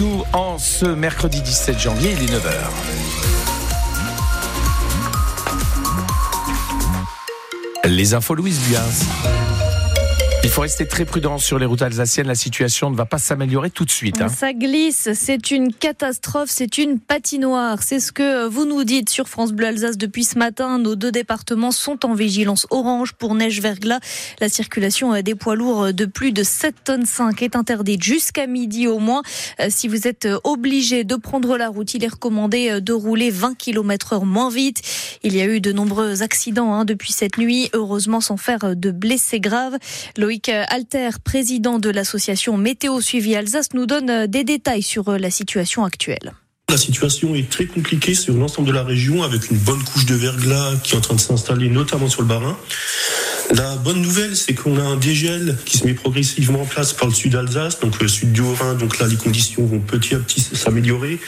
Nous, en ce mercredi 17 janvier, il est 9h. Les infos Louise Bias. Il faut rester très prudent sur les routes alsaciennes. La situation ne va pas s'améliorer tout de suite. Hein. Ça glisse, c'est une catastrophe, c'est une patinoire. C'est ce que vous nous dites sur France Bleu Alsace depuis ce matin. Nos deux départements sont en vigilance orange pour neige verglas. La circulation des poids lourds de plus de 7 tonnes 5 est interdite jusqu'à midi au moins. Euh, si vous êtes obligé de prendre la route, il est recommandé de rouler 20 km heure moins vite. Il y a eu de nombreux accidents hein, depuis cette nuit, heureusement sans faire de blessés graves. Alter, président de l'association Météo Suivi Alsace, nous donne des détails sur la situation actuelle. La situation est très compliquée sur l'ensemble de la région avec une bonne couche de verglas qui est en train de s'installer notamment sur le Barin. La bonne nouvelle, c'est qu'on a un dégel qui se met progressivement en place par le sud d'Alsace, donc le sud du Haut-Rhin. Donc là, les conditions vont petit à petit s'améliorer.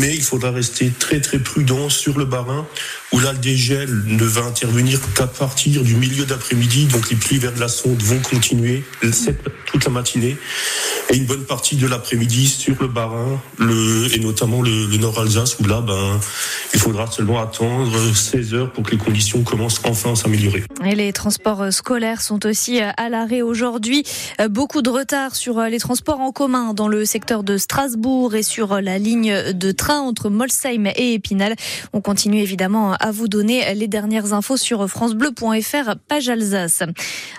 Mais il faudra rester très très prudent sur le Barin, où là, le dégel ne va intervenir qu'à partir du milieu d'après-midi. Donc les pluies verglaçantes vont continuer toute la matinée. Et une bonne partie de l'après-midi sur le le, et notamment le, le Nord Alsace, où là, ben, il faudra seulement attendre 16 heures pour que les conditions commencent enfin à s'améliorer. Et les transports scolaires sont aussi à l'arrêt aujourd'hui. Beaucoup de retard sur les transports en commun dans le secteur de Strasbourg et sur la ligne de train entre Molsheim et Épinal. On continue évidemment à vous donner les dernières infos sur francebleu.fr, page Alsace.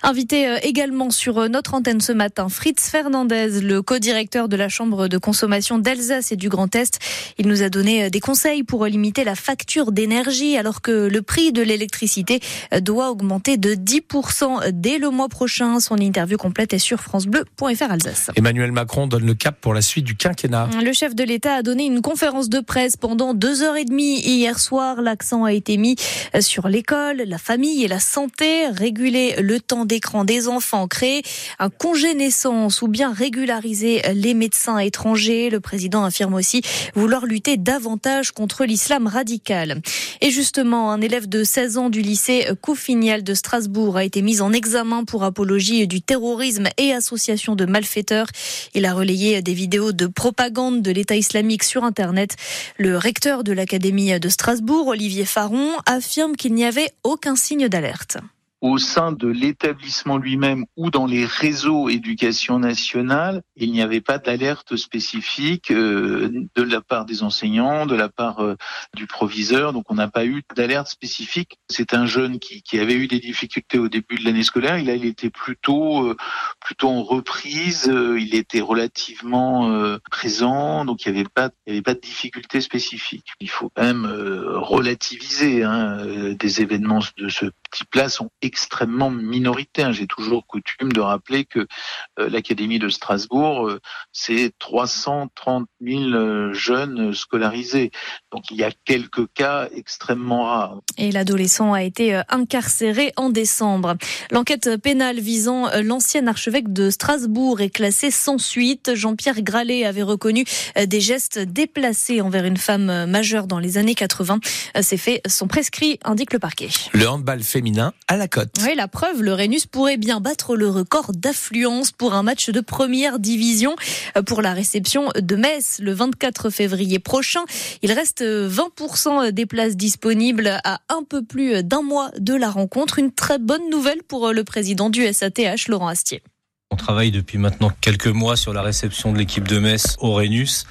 Invité également sur notre antenne ce matin, Fritz Fernandez, le co-directeur de la Chambre de consommation d'Alsace et du Grand Est. Il nous a donné des conseils pour limiter la facture d'énergie alors que le prix de l'électricité doit augmenter de 10% dès le mois prochain. Son interview complète est sur francebleu.fr Alsace. Emmanuel Macron donne le cap pour la suite du quinquennat. Le chef de l'État a donné une conférence de presse pendant deux heures et demie hier soir. L'accent a été mis sur l'école, la famille et la santé, réguler le temps d'écran des enfants, créer un congé naissance ou bien régulariser les médecins étrangers. Le président affirme aussi vouloir lutter davantage contre l'islam radical. Et justement, un élève de 16 ans du lycée Coufinial de Strasbourg a été mis en examen pour apologie du terrorisme et association de malfaiteurs. Il a relayé des vidéos de propagande de l'État islamique sur Internet. Le recteur de l'Académie de Strasbourg, Olivier Faron, affirme qu'il n'y avait aucun signe d'alerte au sein de l'établissement lui-même ou dans les réseaux éducation nationale, il n'y avait pas d'alerte spécifique euh, de la part des enseignants, de la part euh, du proviseur. Donc on n'a pas eu d'alerte spécifique. C'est un jeune qui, qui, avait eu des difficultés au début de l'année scolaire. Il, il était plutôt euh, plutôt en reprise. il était relativement présent. Donc il n'y avait pas avait pas de difficultés spécifiques. Il faut quand même relativiser. Hein, des événements de ce type-là sont extrêmement minoritaire. J'ai toujours coutume de rappeler que euh, l'Académie de Strasbourg, euh, c'est 330 000 euh, jeunes scolarisés. Donc il y a quelques cas extrêmement rares. Et l'adolescent a été incarcéré en décembre. L'enquête pénale visant l'ancien archevêque de Strasbourg est classée sans suite. Jean-Pierre Gralet avait reconnu des gestes déplacés envers une femme majeure dans les années 80. Ces faits sont prescrits, indique le parquet. Le handball féminin à la cote. Oui, la preuve, le Rhenus pourrait bien battre le record d'affluence pour un match de première division pour la réception de Metz le 24 février prochain. Il reste 20% des places disponibles à un peu plus d'un mois de la rencontre. Une très bonne nouvelle pour le président du SATH, Laurent Astier. On travaille depuis maintenant quelques mois sur la réception de l'équipe de Metz au Rhenus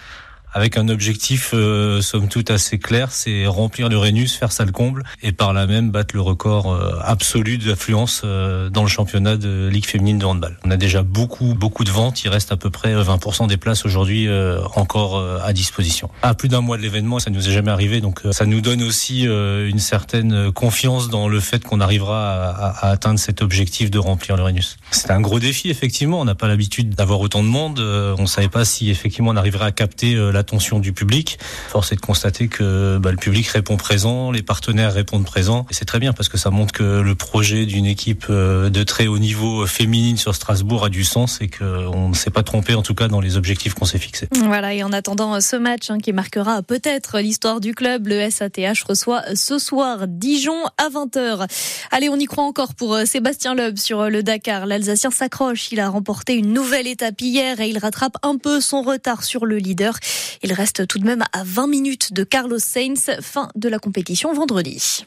avec un objectif euh, somme toute assez clair, c'est remplir le Rhenus, faire ça le comble, et par là même battre le record euh, absolu d'affluence euh, dans le championnat de Ligue féminine de handball. On a déjà beaucoup beaucoup de ventes, il reste à peu près 20% des places aujourd'hui euh, encore euh, à disposition. À plus d'un mois de l'événement, ça nous est jamais arrivé, donc ça nous donne aussi une certaine confiance dans le fait qu'on arrivera à, à, à, atteindre cet objectif de remplir le Rhenus. C'est un gros défi effectivement, on n'a pas l'habitude d'avoir autant de monde, on savait pas si effectivement on arriverait à capter la l'attention du public. Force est de constater que bah, le public répond présent, les partenaires répondent présent. Et c'est très bien parce que ça montre que le projet d'une équipe euh, de très haut niveau féminine sur Strasbourg a du sens et qu'on ne s'est pas trompé en tout cas dans les objectifs qu'on s'est fixés. Voilà, et en attendant ce match hein, qui marquera peut-être l'histoire du club, le SATH reçoit ce soir Dijon à 20h. Allez, on y croit encore pour euh, Sébastien Loeb sur euh, le Dakar. L'Alsacien s'accroche, il a remporté une nouvelle étape hier et il rattrape un peu son retard sur le leader. Il reste tout de même à 20 minutes de Carlos Sainz, fin de la compétition vendredi.